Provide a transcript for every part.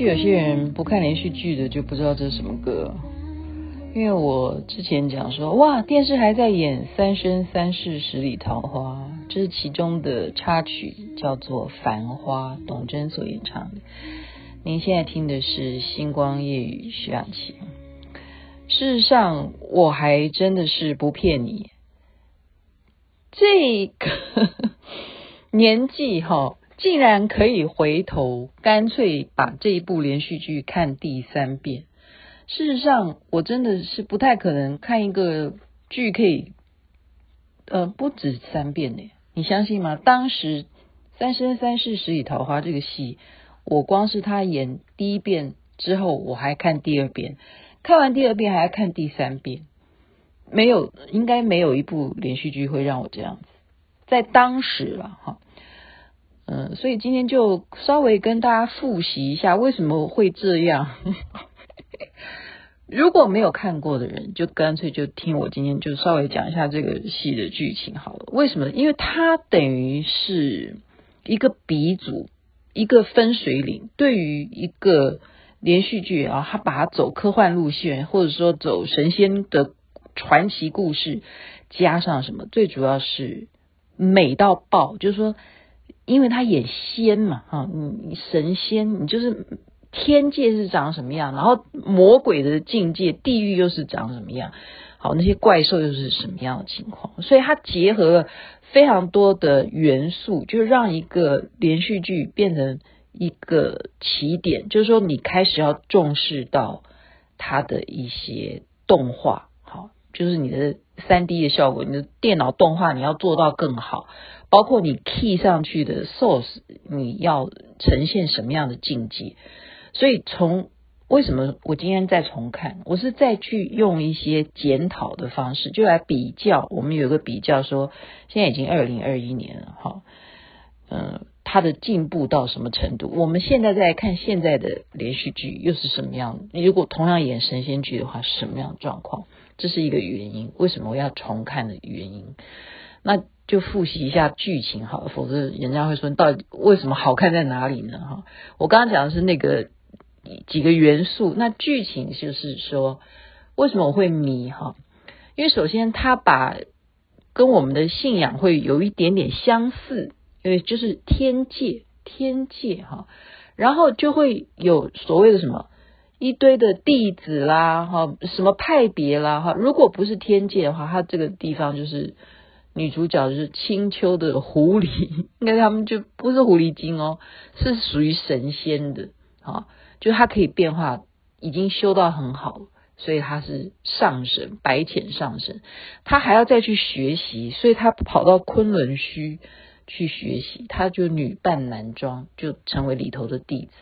许有些人不看连续剧的就不知道这是什么歌，因为我之前讲说，哇，电视还在演《三生三世十里桃花》，这是其中的插曲，叫做《繁花》，董贞所演唱的。您现在听的是《星光夜雨》徐雅琪。事实上，我还真的是不骗你，这个 年纪哈。竟然可以回头，干脆把这一部连续剧看第三遍。事实上，我真的是不太可能看一个剧可以，呃，不止三遍呢。你相信吗？当时《三生三世十里桃花》这个戏，我光是他演第一遍之后，我还看第二遍，看完第二遍还要看第三遍。没有，应该没有一部连续剧会让我这样子。在当时了，哈。嗯，所以今天就稍微跟大家复习一下为什么会这样。如果没有看过的人，就干脆就听我今天就稍微讲一下这个戏的剧情好了。为什么？因为它等于是一个鼻祖，一个分水岭。对于一个连续剧啊，他把它走科幻路线，或者说走神仙的传奇故事，加上什么？最主要是美到爆，就是说。因为他演仙嘛，哈，你神仙，你就是天界是长什么样，然后魔鬼的境界，地狱又是长什么样，好，那些怪兽又是什么样的情况，所以它结合了非常多的元素，就让一个连续剧变成一个起点，就是说你开始要重视到它的一些动画，好，就是你的三 D 的效果，你的电脑动画你要做到更好。包括你 key 上去的 source，你要呈现什么样的境界？所以从为什么我今天再重看，我是再去用一些检讨的方式，就来比较。我们有个比较说，现在已经二零二一年了，哈，嗯，它的进步到什么程度？我们现在再看现在的连续剧又是什么样？如果同样演神仙剧的话，是什么样的状况？这是一个原因。为什么我要重看的原因？那。就复习一下剧情好了，否则人家会说，到底为什么好看在哪里呢？哈，我刚刚讲的是那个几个元素，那剧情就是说，为什么我会迷哈？因为首先他把跟我们的信仰会有一点点相似，因为就是天界，天界哈，然后就会有所谓的什么一堆的弟子啦，哈，什么派别啦，哈，如果不是天界的话，它这个地方就是。女主角是青丘的狐狸，应该他们就不是狐狸精哦，是属于神仙的啊，就他可以变化，已经修到很好，所以他是上神，白浅上神，他还要再去学习，所以他跑到昆仑虚去学习，他就女扮男装，就成为里头的弟子。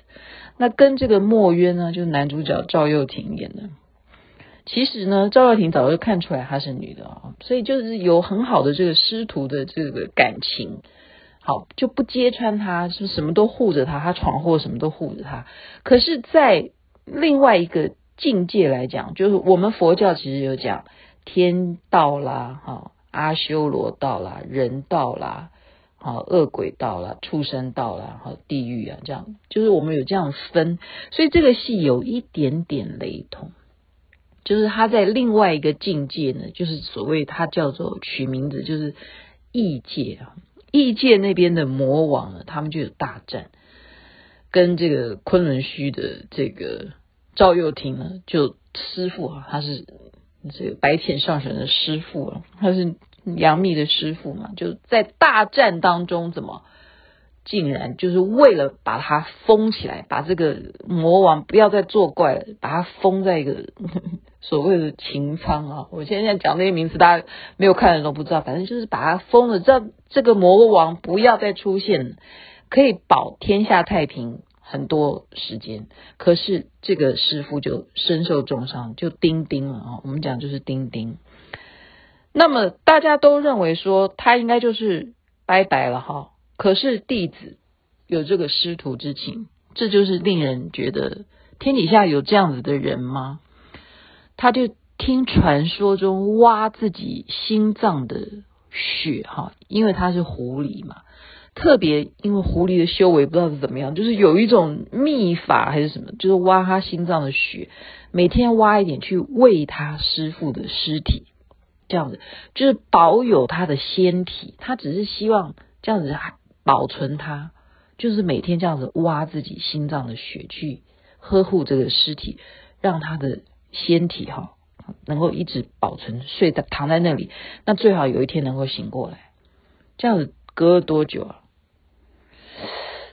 那跟这个墨渊呢，就是男主角赵又廷演的。其实呢，赵又廷早就看出来她是女的啊，所以就是有很好的这个师徒的这个感情，好就不揭穿她，是什么都护着她，她闯祸什么都护着她。可是，在另外一个境界来讲，就是我们佛教其实有讲天道啦，哈阿修罗道啦，人道啦，好恶鬼道啦，畜生道啦，好地狱啊，这样就是我们有这样分，所以这个戏有一点点雷同。就是他在另外一个境界呢，就是所谓他叫做取名字，就是异界啊，异界那边的魔王呢，他们就有大战，跟这个昆仑虚的这个赵又廷呢，就师傅啊，他是这个白浅上神的师傅啊，他是杨幂的师傅嘛，就在大战当中怎么？竟然就是为了把他封起来，把这个魔王不要再作怪了，把他封在一个所谓的擎苍啊。我现在讲那些名词，大家没有看的都不知道，反正就是把它封了，这这个魔王不要再出现，可以保天下太平很多时间。可是这个师傅就身受重伤，就钉钉了啊。我们讲就是钉钉。那么大家都认为说他应该就是拜拜了哈。可是弟子有这个师徒之情，这就是令人觉得天底下有这样子的人吗？他就听传说中挖自己心脏的血哈，因为他是狐狸嘛，特别因为狐狸的修为不知道是怎么样，就是有一种秘法还是什么，就是挖他心脏的血，每天挖一点去喂他师傅的尸体，这样子就是保有他的仙体，他只是希望这样子还。保存他，就是每天这样子挖自己心脏的血去呵护这个尸体，让他的仙体哈能够一直保存，睡在躺在那里，那最好有一天能够醒过来。这样子隔了多久啊？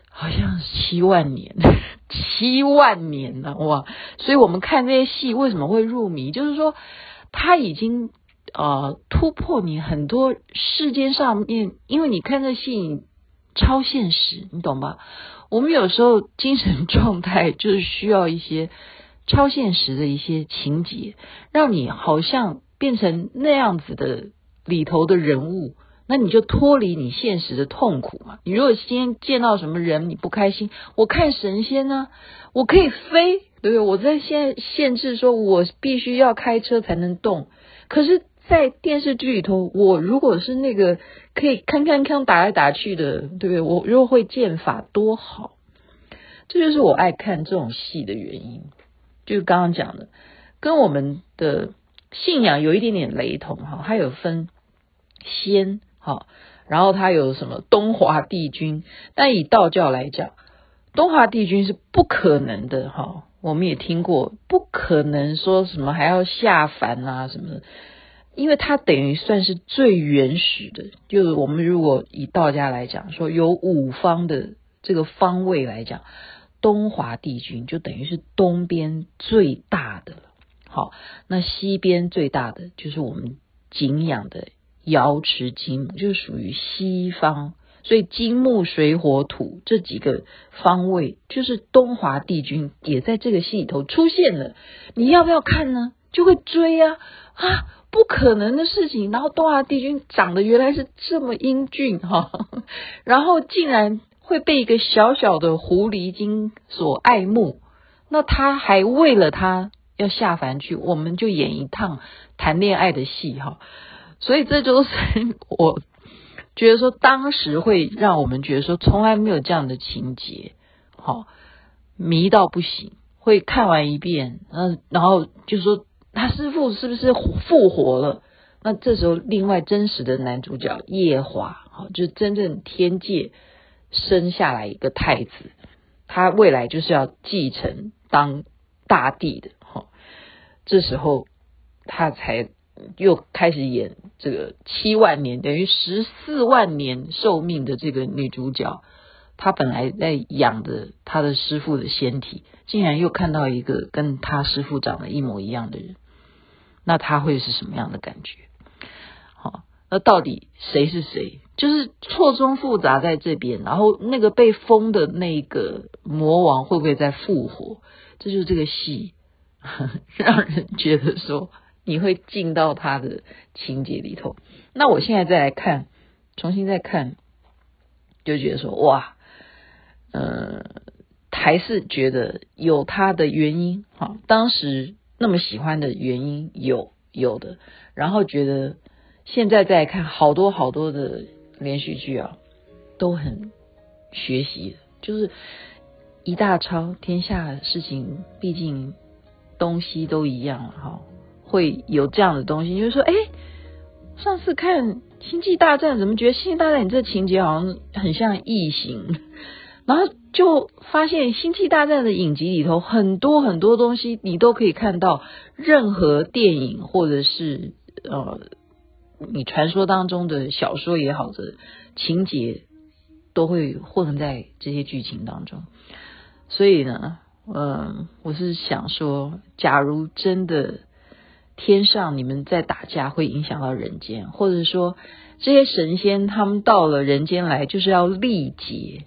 好像七万年，七万年了哇！所以我们看这些戏为什么会入迷？就是说他已经呃突破你很多世间上面，因为你看这戏。超现实，你懂吧？我们有时候精神状态就是需要一些超现实的一些情节，让你好像变成那样子的里头的人物，那你就脱离你现实的痛苦嘛。你如果今天见到什么人你不开心，我看神仙呢，我可以飞，对不对？我在限限制说我必须要开车才能动，可是。在电视剧里头，我如果是那个可以看看看打来打去的，对不对？我如果会剑法多好，这就是我爱看这种戏的原因。就是刚刚讲的，跟我们的信仰有一点点雷同哈。它有分仙哈，然后它有什么东华帝君，但以道教来讲，东华帝君是不可能的哈。我们也听过，不可能说什么还要下凡啊什么的。因为它等于算是最原始的，就是我们如果以道家来讲，说有五方的这个方位来讲，东华帝君就等于是东边最大的了。好，那西边最大的就是我们敬仰的瑶池金母，就是属于西方。所以金木水火土这几个方位，就是东华帝君也在这个戏里头出现了。你要不要看呢？就会追啊啊！不可能的事情，然后东华帝君长得原来是这么英俊哈，然后竟然会被一个小小的狐狸精所爱慕，那他还为了他要下凡去，我们就演一趟谈恋爱的戏哈，所以这就是我觉得说当时会让我们觉得说从来没有这样的情节，好迷到不行，会看完一遍，嗯，然后就说。他师父是不是复活了？那这时候，另外真实的男主角夜华，好，就是真正天界生下来一个太子，他未来就是要继承当大帝的。好，这时候他才又开始演这个七万年，等于十四万年寿命的这个女主角。他本来在养着他的师傅的仙体，竟然又看到一个跟他师傅长得一模一样的人。那他会是什么样的感觉？好，那到底谁是谁？就是错综复杂在这边。然后那个被封的那个魔王会不会再复活？这就是这个戏，让人觉得说你会进到他的情节里头。那我现在再来看，重新再看，就觉得说哇，呃，还是觉得有他的原因。好，当时。那么喜欢的原因有有的，然后觉得现在再看好多好多的连续剧啊，都很学习，就是一大抄天下事情，毕竟东西都一样哈，会有这样的东西，就是说，哎，上次看《星际大战》，怎么觉得《星际大战》你这情节好像很像异形，然后。就发现《星际大战》的影集里头很多很多东西，你都可以看到。任何电影或者是呃，你传说当中的小说也好的情节，都会混在这些剧情当中。所以呢，嗯、我是想说，假如真的天上你们在打架会影响到人间，或者说这些神仙他们到了人间来就是要历劫。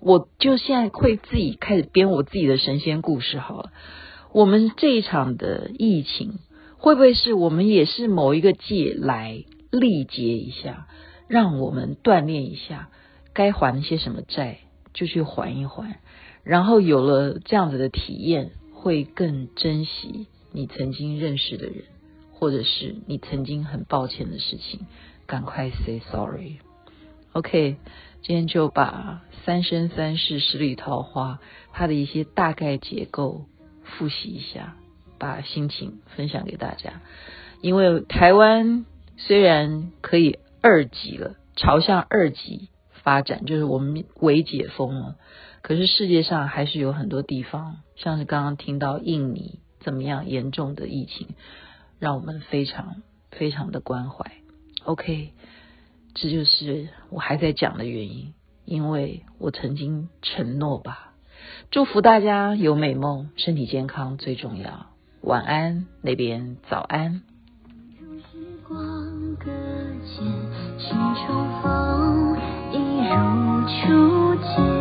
我就现在会自己开始编我自己的神仙故事好了。我们这一场的疫情，会不会是我们也是某一个界来历劫一下，让我们锻炼一下，该还一些什么债就去还一还，然后有了这样子的体验，会更珍惜你曾经认识的人，或者是你曾经很抱歉的事情，赶快 say sorry。OK，今天就把《三生三世十里桃花》它的一些大概结构复习一下，把心情分享给大家。因为台湾虽然可以二级了，朝向二级发展，就是我们微解封了，可是世界上还是有很多地方，像是刚刚听到印尼怎么样严重的疫情，让我们非常非常的关怀。OK。这就是我还在讲的原因，因为我曾经承诺吧。祝福大家有美梦，身体健康最重要。晚安，那边早安。时光搁浅，是重逢，一如初见。